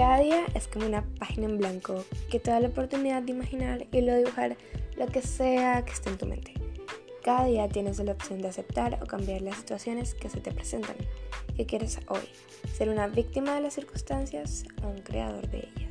Cada día es como una página en blanco que te da la oportunidad de imaginar y luego dibujar lo que sea que esté en tu mente. Cada día tienes la opción de aceptar o cambiar las situaciones que se te presentan. ¿Qué quieres hoy? ¿Ser una víctima de las circunstancias o un creador de ellas?